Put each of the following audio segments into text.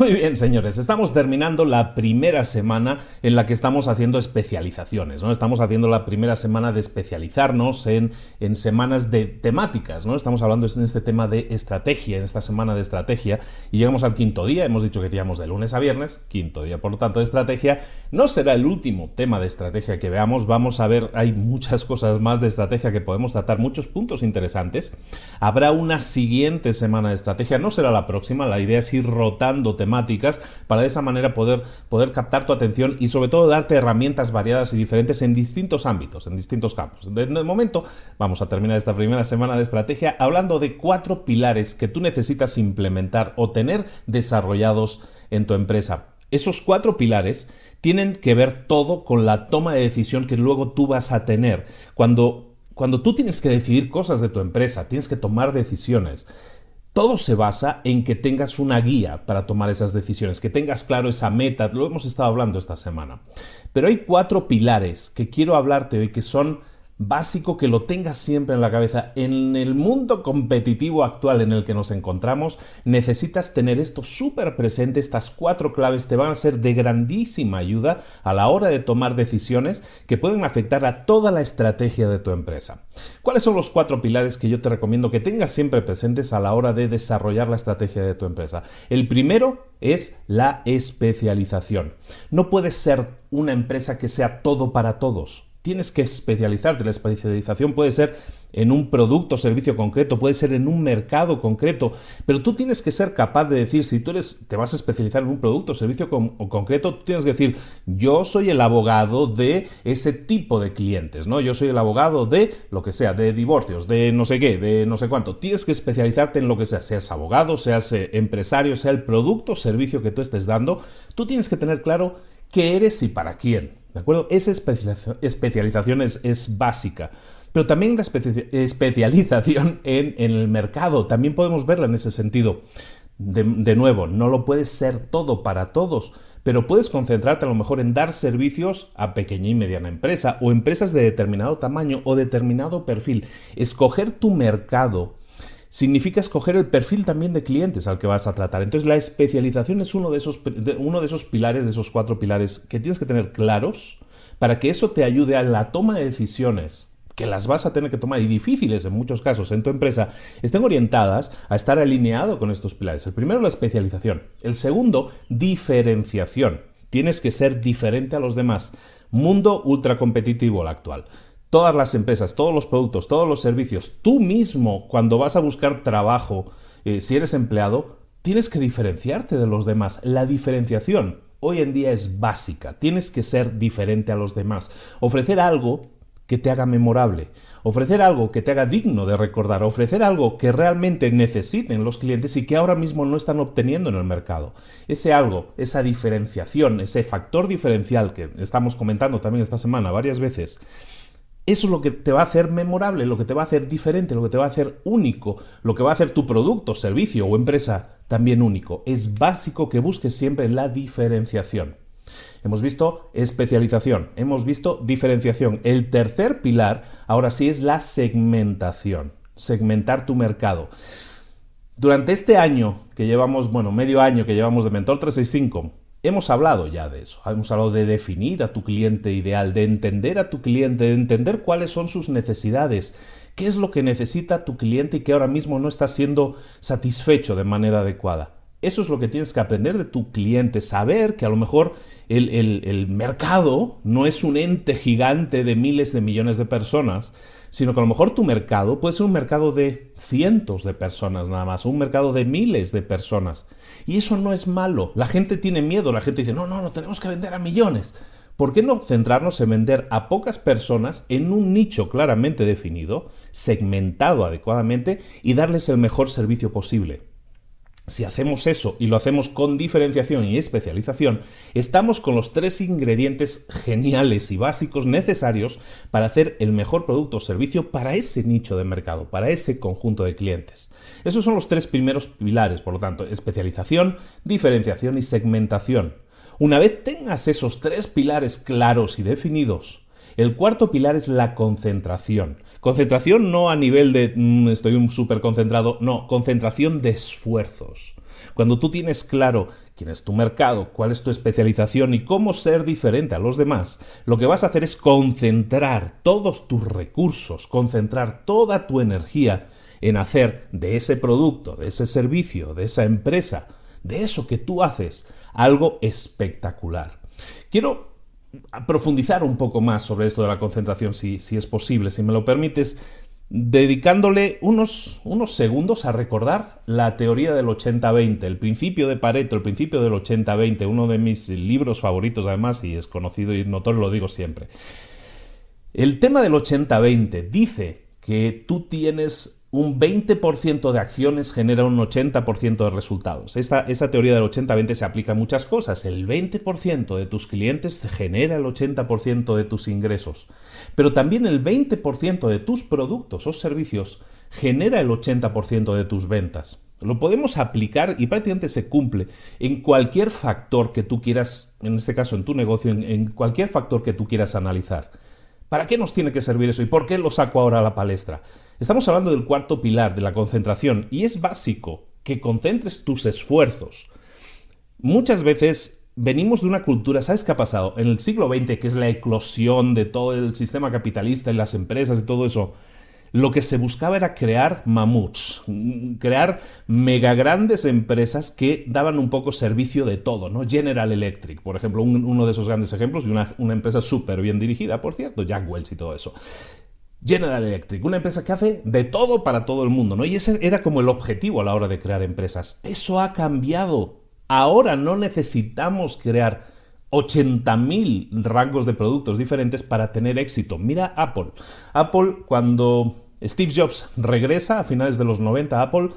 Muy bien, señores, estamos terminando la primera semana en la que estamos haciendo especializaciones, ¿no? Estamos haciendo la primera semana de especializarnos en, en semanas de temáticas, ¿no? Estamos hablando en este tema de estrategia, en esta semana de estrategia, y llegamos al quinto día, hemos dicho que iríamos de lunes a viernes, quinto día, por lo tanto, de estrategia. No será el último tema de estrategia que veamos, vamos a ver, hay muchas cosas más de estrategia que podemos tratar, muchos puntos interesantes. Habrá una siguiente semana de estrategia, no será la próxima, la idea es ir rotando para de esa manera poder, poder captar tu atención y sobre todo darte herramientas variadas y diferentes en distintos ámbitos, en distintos campos. De, de momento vamos a terminar esta primera semana de estrategia hablando de cuatro pilares que tú necesitas implementar o tener desarrollados en tu empresa. Esos cuatro pilares tienen que ver todo con la toma de decisión que luego tú vas a tener. Cuando, cuando tú tienes que decidir cosas de tu empresa, tienes que tomar decisiones, todo se basa en que tengas una guía para tomar esas decisiones, que tengas claro esa meta, lo hemos estado hablando esta semana. Pero hay cuatro pilares que quiero hablarte hoy que son básico que lo tengas siempre en la cabeza. En el mundo competitivo actual en el que nos encontramos, necesitas tener esto súper presente. Estas cuatro claves te van a ser de grandísima ayuda a la hora de tomar decisiones que pueden afectar a toda la estrategia de tu empresa. ¿Cuáles son los cuatro pilares que yo te recomiendo que tengas siempre presentes a la hora de desarrollar la estrategia de tu empresa? El primero es la especialización. No puedes ser una empresa que sea todo para todos tienes que especializarte. La especialización puede ser en un producto o servicio concreto, puede ser en un mercado concreto, pero tú tienes que ser capaz de decir, si tú eres, te vas a especializar en un producto o servicio concreto, tú tienes que decir, yo soy el abogado de ese tipo de clientes, ¿no? Yo soy el abogado de lo que sea, de divorcios, de no sé qué, de no sé cuánto. Tienes que especializarte en lo que sea, seas abogado, seas eh, empresario, sea el producto o servicio que tú estés dando, tú tienes que tener claro qué eres y para quién. ¿De acuerdo? Esa especialización es, básica. Pero también la especialización en, el mercado, también podemos verla en ese sentido. De, de, nuevo, no lo puedes ser todo para todos, pero puedes concentrarte a lo mejor en dar servicios a pequeña y mediana empresa o empresas de determinado tamaño o determinado perfil. Escoger tu mercado significa escoger el perfil también de clientes al que vas a tratar. Entonces la especialización es uno de esos, uno de esos pilares, de esos cuatro pilares que tienes que tener claros para que eso te ayude a la toma de decisiones que las vas a tener que tomar y difíciles en muchos casos en tu empresa, estén orientadas a estar alineado con estos pilares. El primero, la especialización. El segundo, diferenciación. Tienes que ser diferente a los demás. Mundo ultra competitivo el actual. Todas las empresas, todos los productos, todos los servicios, tú mismo cuando vas a buscar trabajo, eh, si eres empleado, tienes que diferenciarte de los demás. La diferenciación hoy en día es básica. Tienes que ser diferente a los demás. Ofrecer algo que te haga memorable, ofrecer algo que te haga digno de recordar, ofrecer algo que realmente necesiten los clientes y que ahora mismo no están obteniendo en el mercado. Ese algo, esa diferenciación, ese factor diferencial que estamos comentando también esta semana varias veces, eso es lo que te va a hacer memorable, lo que te va a hacer diferente, lo que te va a hacer único, lo que va a hacer tu producto, servicio o empresa también único. Es básico que busques siempre la diferenciación. Hemos visto especialización, hemos visto diferenciación. El tercer pilar ahora sí es la segmentación, segmentar tu mercado. Durante este año que llevamos, bueno, medio año que llevamos de Mentor 365, Hemos hablado ya de eso, hemos hablado de definir a tu cliente ideal, de entender a tu cliente, de entender cuáles son sus necesidades, qué es lo que necesita tu cliente y que ahora mismo no está siendo satisfecho de manera adecuada. Eso es lo que tienes que aprender de tu cliente, saber que a lo mejor el, mercado no es un ente gigante de miles de millones de personas, sino que a lo mejor tu mercado puede ser un mercado de cientos de personas nada más, un mercado de miles de personas. Y eso no es malo. La gente tiene miedo, la gente dice, no, no, no tenemos que vender a millones. ¿Por qué no centrarnos en vender a pocas personas en un nicho claramente definido, segmentado adecuadamente y darles el mejor servicio posible? Si hacemos eso y lo hacemos con diferenciación y especialización, estamos con los tres ingredientes geniales y básicos necesarios para hacer el mejor producto o servicio para ese nicho de mercado, para ese conjunto de clientes. Esos son los tres primeros pilares, por lo tanto, especialización, diferenciación y segmentación. Una vez tengas esos tres pilares claros y definidos, el cuarto pilar es la concentración. Concentración no a nivel de mm, estoy súper concentrado, no, concentración de esfuerzos. Cuando tú tienes claro quién es tu mercado, cuál es tu especialización y cómo ser diferente a los demás, lo que vas a hacer es concentrar todos tus recursos, concentrar toda tu energía en hacer de ese producto, de ese servicio, de esa empresa, de eso que tú haces, algo espectacular. Quiero profundizar un poco más sobre esto de la concentración, si, si es posible, si me lo permites, dedicándole unos, unos, segundos a recordar la teoría del 80-20, el principio de Pareto, el principio del 80-20, uno de mis libros favoritos además, y es conocido y notorio, lo digo siempre. El tema del 80-20 dice que tú tienes un 20% de acciones genera un 80% de resultados. Esta, esa teoría del 80-20 se aplica a muchas cosas. El 20% de tus clientes genera el 80% de tus ingresos. Pero también el 20% de tus productos o servicios genera el 80% de tus ventas. Lo podemos aplicar y prácticamente se cumple en cualquier factor que tú quieras, en este caso en tu negocio, en cualquier factor que tú quieras analizar. ¿Para qué nos tiene que servir eso y por qué lo saco ahora a la palestra? Estamos hablando del cuarto pilar, de la concentración, y es básico que concentres tus esfuerzos. Muchas veces venimos de una cultura, ¿sabes qué ha pasado? En el siglo XX, que es la eclosión de todo el sistema capitalista y las empresas y todo eso, lo que se buscaba era crear mamuts, crear mega grandes empresas que daban un poco servicio de todo, ¿no? General Electric, por ejemplo, uno de esos grandes ejemplos y una, una empresa súper bien dirigida, por cierto, Jack Welch y todo eso. General Electric, una empresa que hace de todo para todo el mundo, ¿no? Y ese era como el objetivo a la hora de crear empresas. Eso ha cambiado. Ahora no necesitamos crear 80.000 rangos de productos diferentes para tener éxito. Mira Apple. Apple, cuando Steve Jobs regresa a finales de los 90 Apple,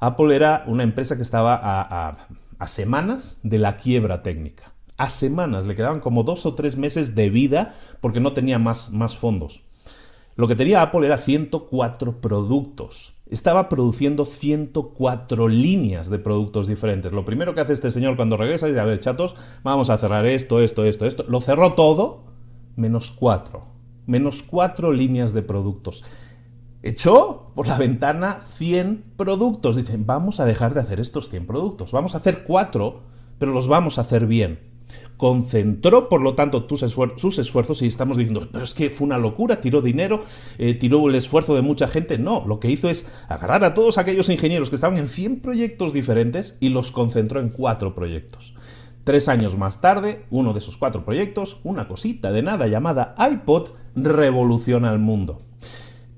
Apple era una empresa que estaba a, semanas de la quiebra técnica. A semanas, le quedaban como dos o tres meses de vida porque no tenía más, más fondos. Lo que tenía Apple era 104 productos. Estaba produciendo 104 líneas de productos diferentes. Lo primero que hace este señor cuando regresa es, a ver, chatos, vamos a cerrar esto, esto, esto, esto. Lo cerró todo, menos 4. Menos 4 líneas de productos. Echó por la ventana 100 productos. Dicen, vamos a dejar de hacer estos 100 productos. Vamos a hacer 4, pero los vamos a hacer bien concentró, por lo tanto, sus esfuerzos y estamos diciendo, pero es que fue una locura, tiró dinero, eh, tiró el esfuerzo de mucha gente. No, lo que hizo es agarrar a todos aquellos ingenieros que estaban en 100 proyectos diferentes y los concentró en cuatro proyectos. Tres años más tarde, uno de esos cuatro proyectos, una cosita de nada llamada iPod, revoluciona el mundo.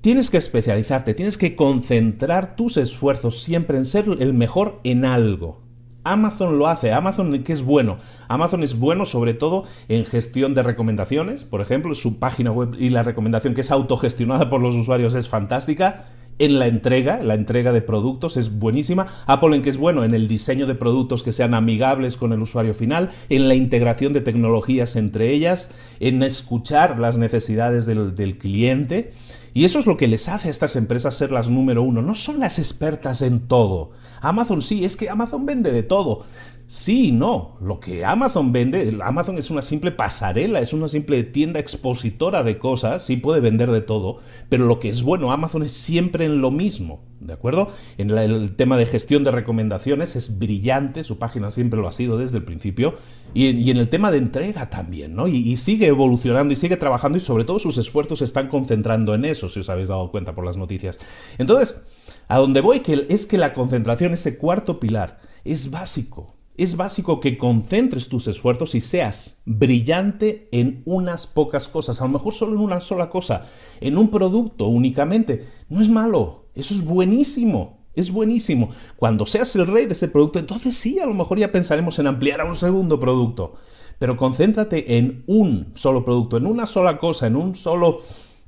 Tienes que especializarte, tienes que concentrar tus esfuerzos siempre en ser el mejor en algo. Amazon lo hace. Amazon, ¿qué es bueno? Amazon es bueno sobre todo en gestión de recomendaciones. Por ejemplo, su página web y la recomendación que es autogestionada por los usuarios es fantástica en la entrega, la entrega de productos es buenísima. Apple en que es bueno en el diseño de productos que sean amigables con el usuario final, en la integración de tecnologías entre ellas, en escuchar las necesidades del, del cliente. Y eso es lo que les hace a estas empresas ser las número uno. No son las expertas en todo. Amazon sí, es que Amazon vende de todo. Sí, no. Lo que Amazon vende, Amazon es una simple pasarela, es una simple tienda expositora de cosas, sí puede vender de todo, pero lo que es bueno, Amazon es siempre en lo mismo, ¿de acuerdo? En el tema de gestión de recomendaciones es brillante, su página siempre lo ha sido desde el principio, y, en el tema de entrega también, ¿no? Y, sigue evolucionando y sigue trabajando y sobre todo sus esfuerzos se están concentrando en eso, si os habéis dado cuenta por las noticias. Entonces, a donde voy que es que la concentración, ese cuarto pilar, es básico es básico que concentres tus esfuerzos y seas brillante en unas pocas cosas, a lo mejor solo en una sola cosa, en un producto únicamente. No es malo, eso es buenísimo. Es buenísimo. Cuando seas el rey de ese producto, entonces sí, a lo mejor ya pensaremos en ampliar a un segundo producto. Pero concéntrate en un solo producto, en una sola cosa, en un solo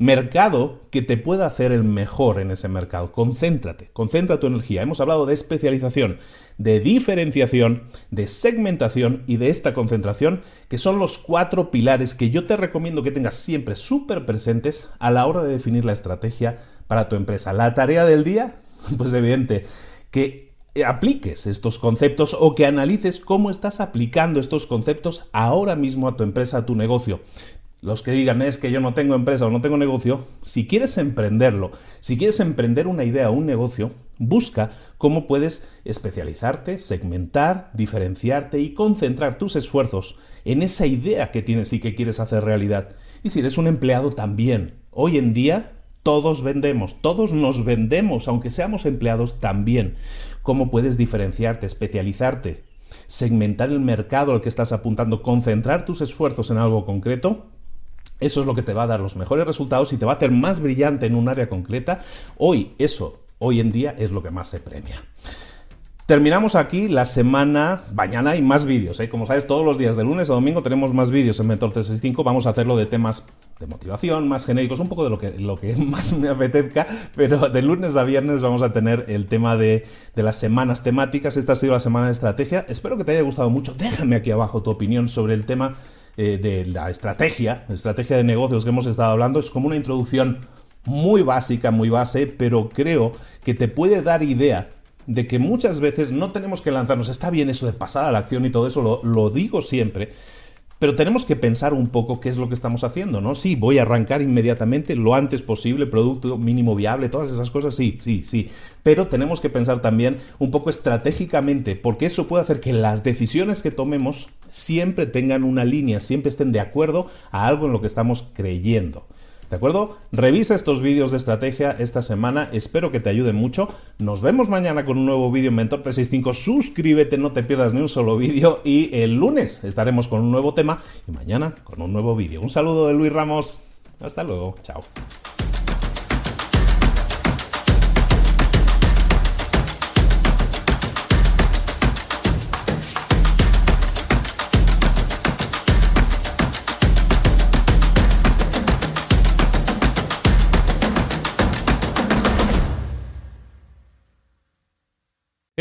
mercado que te pueda hacer el mejor en ese mercado. Concéntrate, concentra tu energía. Hemos hablado de especialización, de diferenciación, de segmentación y de esta concentración, que son los cuatro pilares que yo te recomiendo que tengas siempre súper presentes a la hora de definir la estrategia para tu empresa. La tarea del día, pues evidente, que apliques estos conceptos o que analices cómo estás aplicando estos conceptos ahora mismo a tu empresa, a tu negocio los que digan es que yo no tengo empresa o no tengo negocio, si quieres emprenderlo, si quieres emprender una idea o un negocio, busca cómo puedes especializarte, segmentar, diferenciarte y concentrar tus esfuerzos en esa idea que tienes y que quieres hacer realidad. Y si eres un empleado también, hoy en día todos vendemos, todos nos vendemos, aunque seamos empleados también. ¿Cómo puedes diferenciarte, especializarte, segmentar el mercado al que estás apuntando, concentrar tus esfuerzos en algo concreto eso es lo que te va a dar los mejores resultados y te va a hacer más brillante en un área concreta. Hoy, eso, hoy en día, es lo que más se premia. Terminamos aquí la semana. Mañana hay más vídeos. ¿eh? Como sabes, todos los días de lunes a domingo tenemos más vídeos en Mentor 365. Vamos a hacerlo de temas de motivación, más genéricos, un poco de lo que, lo que más me apetezca. Pero de lunes a viernes vamos a tener el tema de, de las semanas temáticas. Esta ha sido la semana de estrategia. Espero que te haya gustado mucho. Déjame aquí abajo tu opinión sobre el tema eh, de la estrategia, la estrategia de negocios que hemos estado hablando, es como una introducción muy básica, muy base, pero creo que te puede dar idea de que muchas veces no tenemos que lanzarnos, está bien eso de pasar a la acción y todo eso, lo, lo digo siempre, pero tenemos que pensar un poco qué es lo que estamos haciendo, ¿no? Sí, voy a arrancar inmediatamente lo antes posible, producto mínimo viable, todas esas cosas, sí, sí, sí. Pero tenemos que pensar también un poco estratégicamente, porque eso puede hacer que las decisiones que tomemos siempre tengan una línea, siempre estén de acuerdo a algo en lo que estamos creyendo. ¿De acuerdo? Revisa estos vídeos de estrategia esta semana, espero que te ayuden mucho. Nos vemos mañana con un nuevo vídeo en Mentor 365. Suscríbete, no te pierdas ni un solo vídeo. Y el lunes estaremos con un nuevo tema y mañana con un nuevo vídeo. Un saludo de Luis Ramos. Hasta luego. Chao.